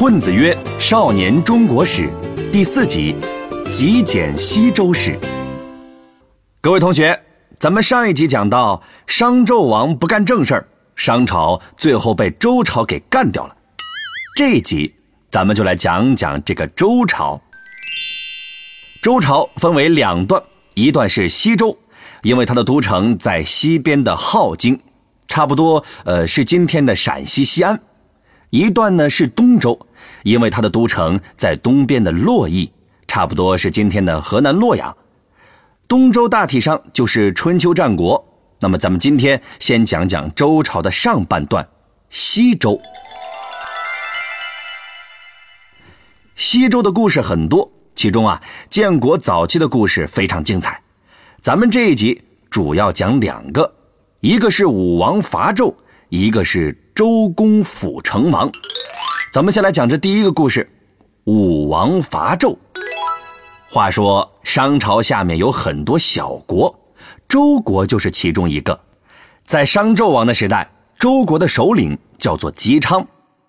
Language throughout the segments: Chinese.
混子曰少年中国史第四集极简西周史。各位同学，咱们上一集讲到商纣王不干正事儿，商朝最后被周朝给干掉了。这一集咱们就来讲讲这个周朝。周朝分为两段，一段是西周，因为它的都城在西边的镐京，差不多呃是今天的陕西西安；一段呢是东周，因为它的都城在东边的洛邑，差不多是今天的河南洛阳。东周大体上就是春秋战国。那么咱们今天先讲讲周朝的上半段，西周。西周的故事很多。其中啊，建国早期的故事非常精彩。咱们这一集主要讲两个，一个是武王伐纣，一个是周公辅成王。咱们先来讲这第一个故事：武王伐纣。话说商朝下面有很多小国，周国就是其中一个。在商纣王的时代，周国的首领叫做姬昌，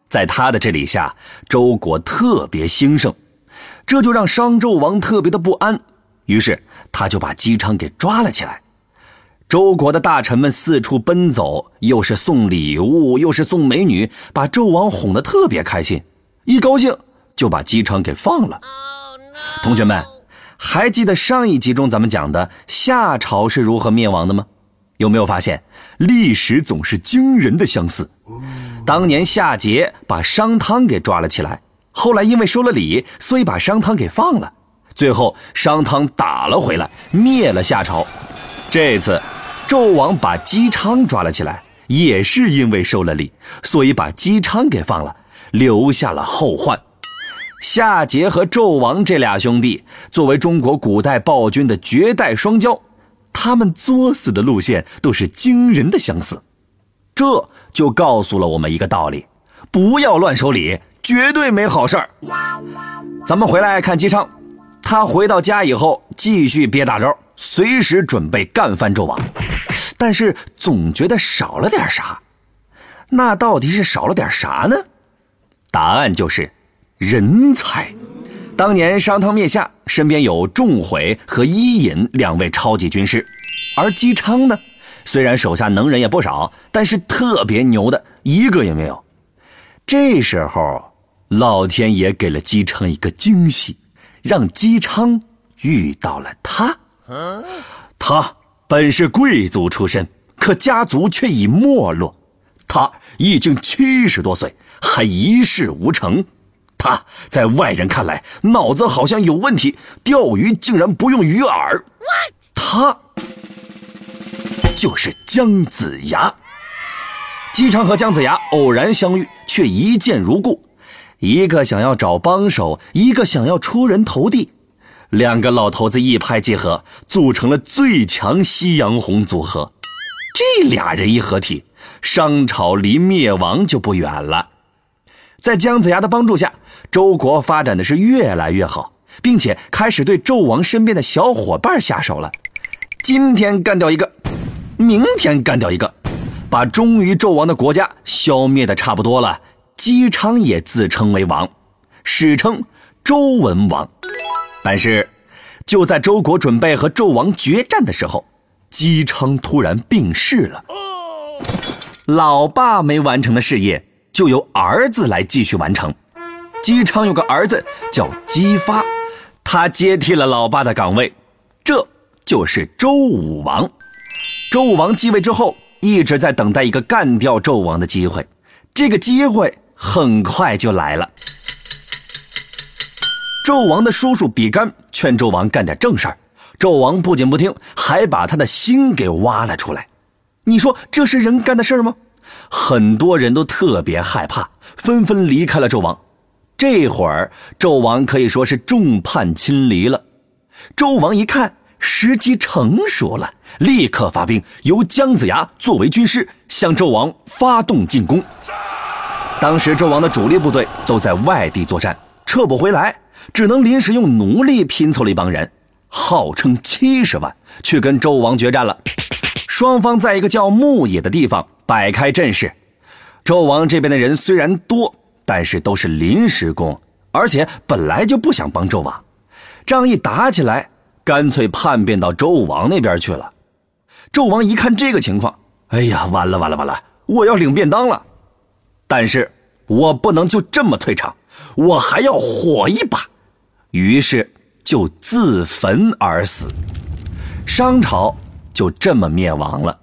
在他的治理下，周国特别兴盛。这就让商纣王特别的不安，于是他就把姬昌给抓了起来。周国的大臣们四处奔走，又是送礼物，又是送美女，把纣王哄得特别开心。一高兴就把姬昌给放了。同学们，还记得上一集中咱们讲的夏朝是如何灭亡的吗？有没有发现历史总是惊人的相似？当年夏桀把商汤给抓了起来。后来因为收了礼，所以把商汤给放了。最后商汤打了回来，灭了夏朝。这次纣王把姬昌抓了起来，也是因为收了礼，所以把姬昌给放了，留下了后患。夏桀和纣王这俩兄弟，作为中国古代暴君的绝代双骄，他们作死的路线都是惊人的相似。这就告诉了我们一个道理：不要乱收礼。绝对没好事儿。咱们回来看姬昌，他回到家以后继续憋大招，随时准备干翻纣王，但是总觉得少了点啥。那到底是少了点啥呢？答案就是人才。当年商汤灭夏，身边有仲悔和伊尹两位超级军师，而姬昌呢，虽然手下能人也不少，但是特别牛的一个也没有。这时候。老天爷给了姬昌一个惊喜，让姬昌遇到了他。他本是贵族出身，可家族却已没落。他已经七十多岁，还一事无成。他在外人看来脑子好像有问题，钓鱼竟然不用鱼饵。他就是姜子牙。姬昌和姜子牙偶然相遇，却一见如故。一个想要找帮手，一个想要出人头地，两个老头子一拍即合，组成了最强夕阳红组合。这俩人一合体，商朝离灭亡就不远了。在姜子牙的帮助下，周国发展的是越来越好，并且开始对纣王身边的小伙伴下手了。今天干掉一个，明天干掉一个，把忠于纣王的国家消灭的差不多了。姬昌也自称为王，史称周文王。但是，就在周国准备和纣王决战的时候，姬昌突然病逝了。老爸没完成的事业，就由儿子来继续完成。姬昌有个儿子叫姬发，他接替了老爸的岗位，这就是周武王。周武王继位之后，一直在等待一个干掉纣王的机会，这个机会。很快就来了。纣王的叔叔比干劝纣王干点正事儿，纣王不仅不听，还把他的心给挖了出来。你说这是人干的事儿吗？很多人都特别害怕，纷纷离开了纣王。这会儿纣王可以说是众叛亲离了。纣王一看时机成熟了，立刻发兵，由姜子牙作为军师，向纣王发动进攻。当时纣王的主力部队都在外地作战，撤不回来，只能临时用奴隶拼凑了一帮人，号称七十万，去跟纣王决战了。双方在一个叫牧野的地方摆开阵势。纣王这边的人虽然多，但是都是临时工，而且本来就不想帮周王。仗一打起来，干脆叛变到周武王那边去了。纣王一看这个情况，哎呀，完了完了完了，我要领便当了。但是我不能就这么退场，我还要火一把。于是就自焚而死，商朝就这么灭亡了。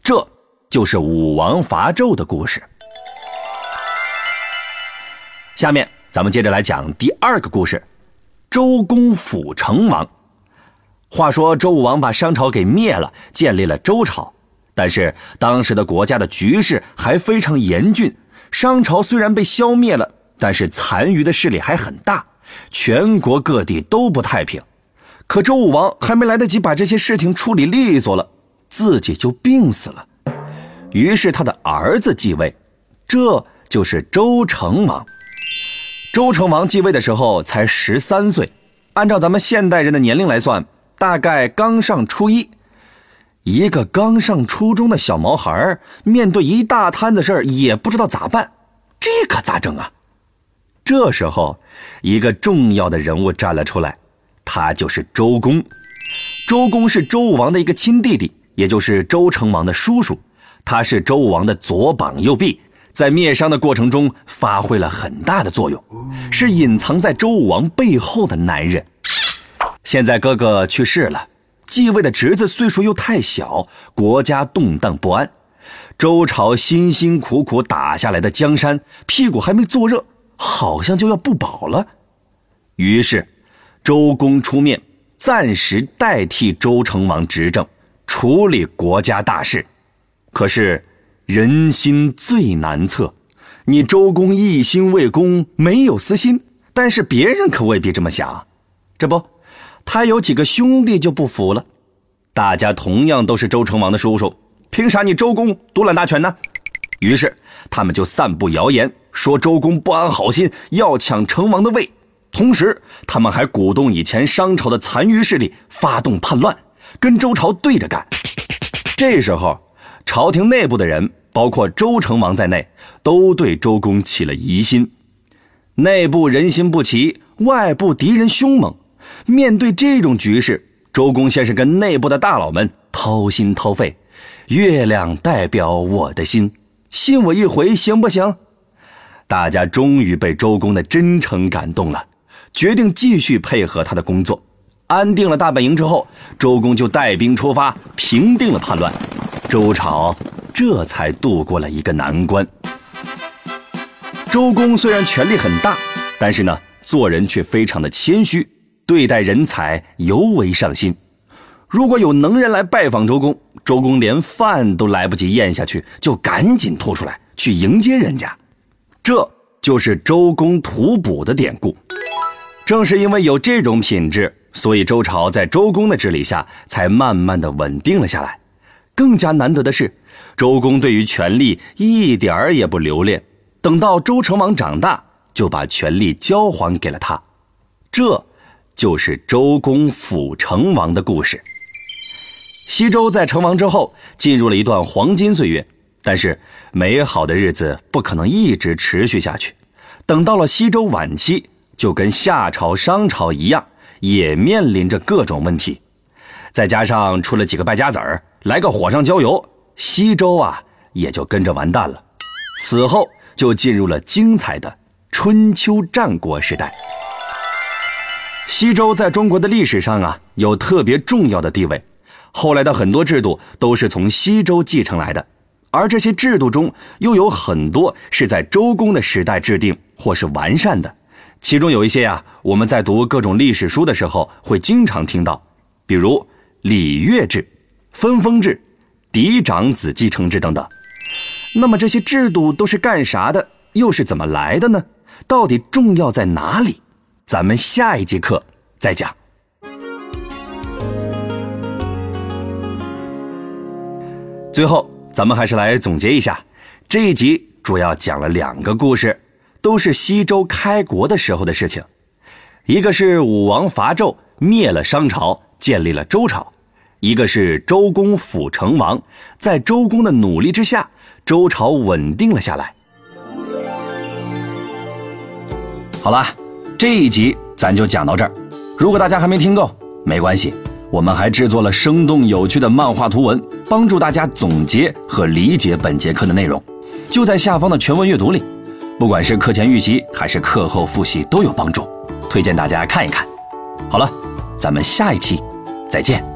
这就是武王伐纣的故事。下面咱们接着来讲第二个故事：周公辅成王。话说周武王把商朝给灭了，建立了周朝。但是当时的国家的局势还非常严峻，商朝虽然被消灭了，但是残余的势力还很大，全国各地都不太平。可周武王还没来得及把这些事情处理利索了，自己就病死了。于是他的儿子继位，这就是周成王。周成王继位的时候才十三岁，按照咱们现代人的年龄来算，大概刚上初一。一个刚上初中的小毛孩面对一大摊子事儿，也不知道咋办，这可咋整啊？这时候，一个重要的人物站了出来，他就是周公。周公是周武王的一个亲弟弟，也就是周成王的叔叔，他是周武王的左膀右臂。在灭商的过程中发挥了很大的作用，是隐藏在周武王背后的男人。现在哥哥去世了，继位的侄子岁数又太小，国家动荡不安。周朝辛辛苦苦打下来的江山，屁股还没坐热，好像就要不保了。于是，周公出面，暂时代替周成王执政，处理国家大事。可是。人心最难测，你周公一心为公，没有私心，但是别人可未必这么想。这不，他有几个兄弟就不服了，大家同样都是周成王的叔叔，凭啥你周公独揽大权呢？于是他们就散布谣言，说周公不安好心，要抢成王的位。同时，他们还鼓动以前商朝的残余势力发动叛乱，跟周朝对着干。这时候。朝廷内部的人，包括周成王在内，都对周公起了疑心。内部人心不齐，外部敌人凶猛。面对这种局势，周公先是跟内部的大佬们掏心掏肺：“月亮代表我的心，信我一回行不行？”大家终于被周公的真诚感动了，决定继续配合他的工作。安定了大本营之后，周公就带兵出发，平定了叛乱。周朝这才度过了一个难关。周公虽然权力很大，但是呢，做人却非常的谦虚，对待人才尤为上心。如果有能人来拜访周公，周公连饭都来不及咽下去，就赶紧吐出来去迎接人家。这就是周公吐哺的典故。正是因为有这种品质，所以周朝在周公的治理下才慢慢的稳定了下来。更加难得的是，周公对于权力一点儿也不留恋。等到周成王长大，就把权力交还给了他。这，就是周公辅成王的故事。西周在成王之后，进入了一段黄金岁月。但是，美好的日子不可能一直持续下去。等到了西周晚期，就跟夏朝、商朝一样，也面临着各种问题。再加上出了几个败家子儿。来个火上浇油，西周啊也就跟着完蛋了。此后就进入了精彩的春秋战国时代。西周在中国的历史上啊有特别重要的地位，后来的很多制度都是从西周继承来的，而这些制度中又有很多是在周公的时代制定或是完善的。其中有一些啊，我们在读各种历史书的时候会经常听到，比如礼乐制。分封制、嫡长子继承制等等，那么这些制度都是干啥的？又是怎么来的呢？到底重要在哪里？咱们下一节课再讲。最后，咱们还是来总结一下，这一集主要讲了两个故事，都是西周开国的时候的事情。一个是武王伐纣，灭了商朝，建立了周朝。一个是周公辅成王，在周公的努力之下，周朝稳定了下来。好了，这一集咱就讲到这儿。如果大家还没听够，没关系，我们还制作了生动有趣的漫画图文，帮助大家总结和理解本节课的内容，就在下方的全文阅读里。不管是课前预习还是课后复习都有帮助，推荐大家看一看。好了，咱们下一期再见。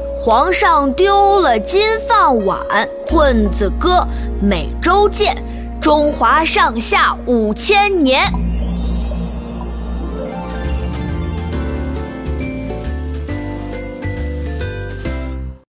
皇上丢了金饭碗。混子哥，每周见，中华上下五千年。